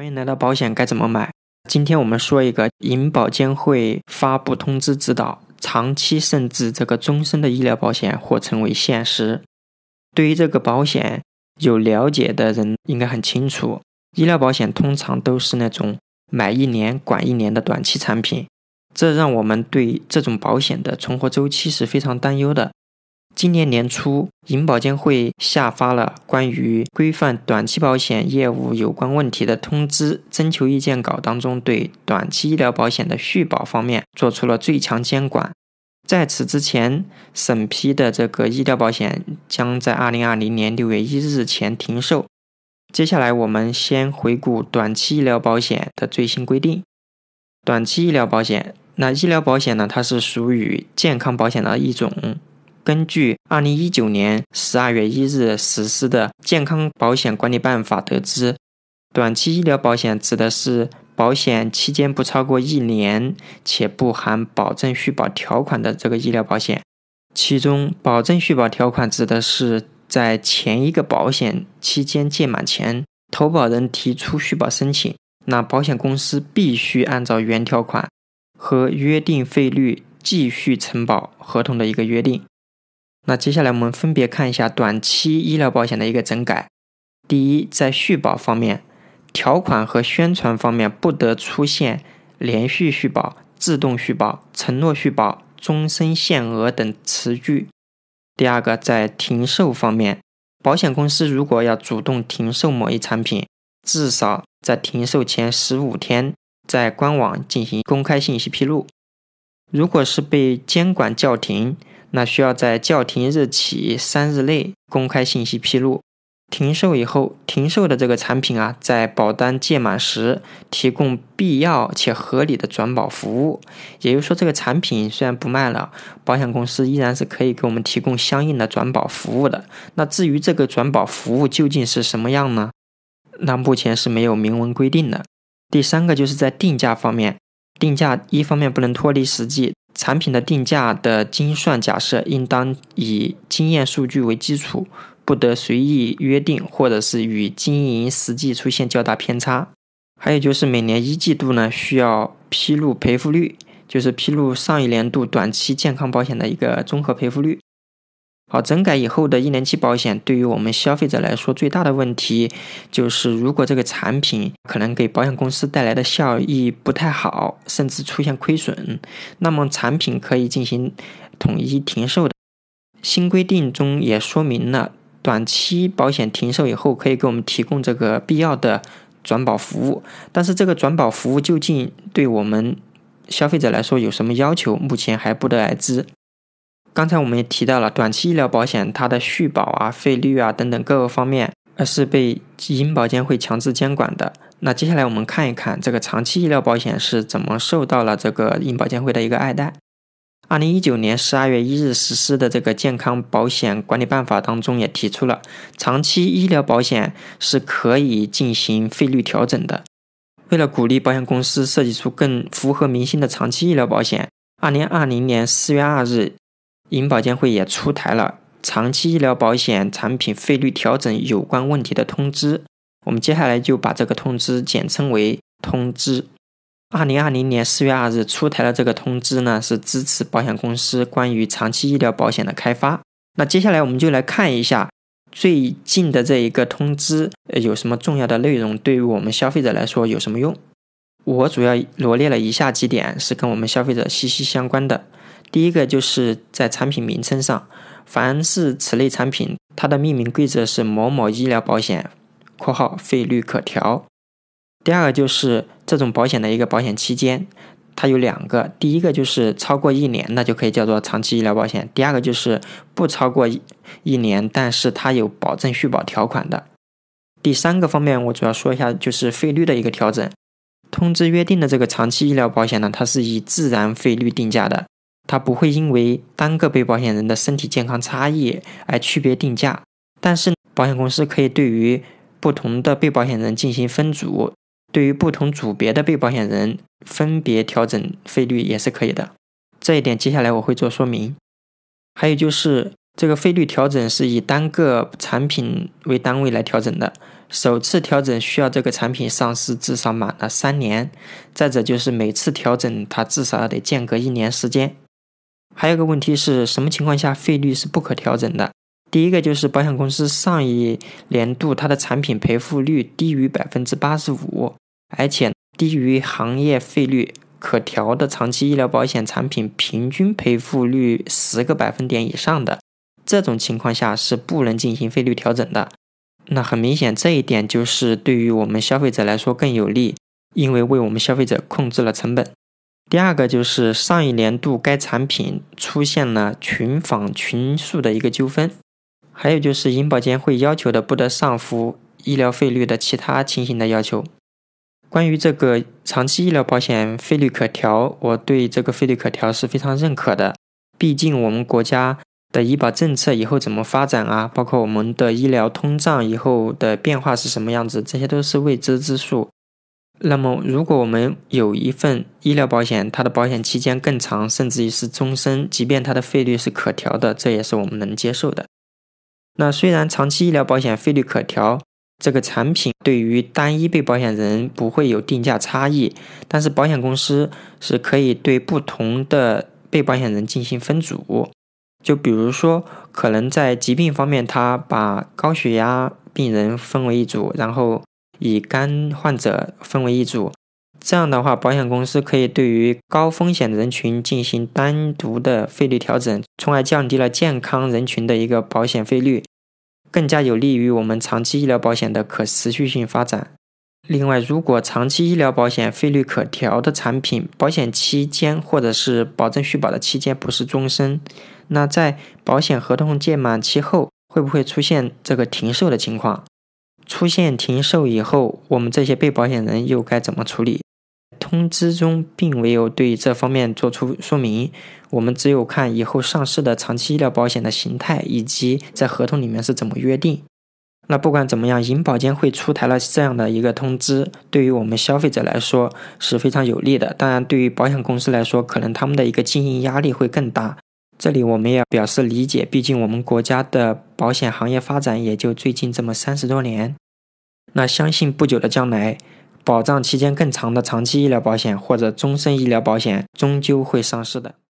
欢迎来到保险该怎么买。今天我们说一个银保监会发布通知指导，长期甚至这个终身的医疗保险或成为现实。对于这个保险有了解的人应该很清楚，医疗保险通常都是那种买一年管一年的短期产品，这让我们对这种保险的存活周期是非常担忧的。今年年初，银保监会下发了关于规范短期保险业务有关问题的通知征求意见稿，当中对短期医疗保险的续保方面做出了最强监管。在此之前，审批的这个医疗保险将在二零二零年六月一日前停售。接下来，我们先回顾短期医疗保险的最新规定。短期医疗保险，那医疗保险呢？它是属于健康保险的一种。根据二零一九年十二月一日实施的《健康保险管理办法》得知，短期医疗保险指的是保险期间不超过一年且不含保证续保条款的这个医疗保险。其中，保证续保条款指的是在前一个保险期间届满前，投保人提出续保申请，那保险公司必须按照原条款和约定费率继续承保合同的一个约定。那接下来我们分别看一下短期医疗保险的一个整改。第一，在续保方面，条款和宣传方面不得出现连续续保、自动续保、承诺续保、终身限额等词句。第二个，在停售方面，保险公司如果要主动停售某一产品，至少在停售前十五天在官网进行公开信息披露。如果是被监管叫停，那需要在叫停日起三日内公开信息披露。停售以后，停售的这个产品啊，在保单届满时提供必要且合理的转保服务。也就是说，这个产品虽然不卖了，保险公司依然是可以给我们提供相应的转保服务的。那至于这个转保服务究竟是什么样呢？那目前是没有明文规定的。第三个就是在定价方面，定价一方面不能脱离实际。产品的定价的精算假设应当以经验数据为基础，不得随意约定，或者是与经营实际出现较大偏差。还有就是每年一季度呢，需要披露赔付率，就是披露上一年度短期健康保险的一个综合赔付率。好，整改以后的一年期保险，对于我们消费者来说，最大的问题就是，如果这个产品可能给保险公司带来的效益不太好，甚至出现亏损，那么产品可以进行统一停售的。新规定中也说明了，短期保险停售以后，可以给我们提供这个必要的转保服务。但是，这个转保服务究竟对我们消费者来说有什么要求，目前还不得而知。刚才我们也提到了，短期医疗保险它的续保啊、费率啊等等各个方面，而是被银保监会强制监管的。那接下来我们看一看这个长期医疗保险是怎么受到了这个银保监会的一个爱戴。二零一九年十二月一日实施的这个健康保险管理办法当中也提出了，长期医疗保险是可以进行费率调整的。为了鼓励保险公司设计出更符合民心的长期医疗保险，二零二零年四月二日。银保监会也出台了长期医疗保险产品费率调整有关问题的通知，我们接下来就把这个通知简称为通知。二零二零年四月二日出台的这个通知呢，是支持保险公司关于长期医疗保险的开发。那接下来我们就来看一下最近的这一个通知有什么重要的内容，对于我们消费者来说有什么用？我主要罗列了以下几点，是跟我们消费者息息相关的。第一个就是在产品名称上，凡是此类产品，它的命名规则是某某医疗保险（括号费率可调）。第二个就是这种保险的一个保险期间，它有两个，第一个就是超过一年，那就可以叫做长期医疗保险；第二个就是不超过一一年，但是它有保证续保条款的。第三个方面，我主要说一下就是费率的一个调整。通知约定的这个长期医疗保险呢，它是以自然费率定价的。它不会因为单个被保险人的身体健康差异而区别定价，但是保险公司可以对于不同的被保险人进行分组，对于不同组别的被保险人分别调整费率也是可以的。这一点接下来我会做说明。还有就是这个费率调整是以单个产品为单位来调整的，首次调整需要这个产品上市至少满了三年，再者就是每次调整它至少要得间隔一年时间。还有个问题是什么情况下费率是不可调整的？第一个就是保险公司上一年度它的产品赔付率低于百分之八十五，而且低于行业费率可调的长期医疗保险产品平均赔付率十个百分点以上的，这种情况下是不能进行费率调整的。那很明显，这一点就是对于我们消费者来说更有利，因为为我们消费者控制了成本。第二个就是上一年度该产品出现了群访群诉的一个纠纷，还有就是银保监会要求的不得上浮医疗费率的其他情形的要求。关于这个长期医疗保险费率可调，我对这个费率可调是非常认可的，毕竟我们国家。的医保政策以后怎么发展啊？包括我们的医疗通胀以后的变化是什么样子？这些都是未知之数。那么，如果我们有一份医疗保险，它的保险期间更长，甚至于是终身，即便它的费率是可调的，这也是我们能接受的。那虽然长期医疗保险费率可调，这个产品对于单一被保险人不会有定价差异，但是保险公司是可以对不同的被保险人进行分组。就比如说，可能在疾病方面，他把高血压病人分为一组，然后以肝患者分为一组。这样的话，保险公司可以对于高风险人群进行单独的费率调整，从而降低了健康人群的一个保险费率，更加有利于我们长期医疗保险的可持续性发展。另外，如果长期医疗保险费率可调的产品，保险期间或者是保证续保的期间不是终身。那在保险合同届满期后，会不会出现这个停售的情况？出现停售以后，我们这些被保险人又该怎么处理？通知中并没有对这方面做出说明，我们只有看以后上市的长期医疗保险的形态以及在合同里面是怎么约定。那不管怎么样，银保监会出台了这样的一个通知，对于我们消费者来说是非常有利的。当然，对于保险公司来说，可能他们的一个经营压力会更大。这里我们也表示理解，毕竟我们国家的保险行业发展也就最近这么三十多年。那相信不久的将来，保障期间更长的长期医疗保险或者终身医疗保险终究会上市的。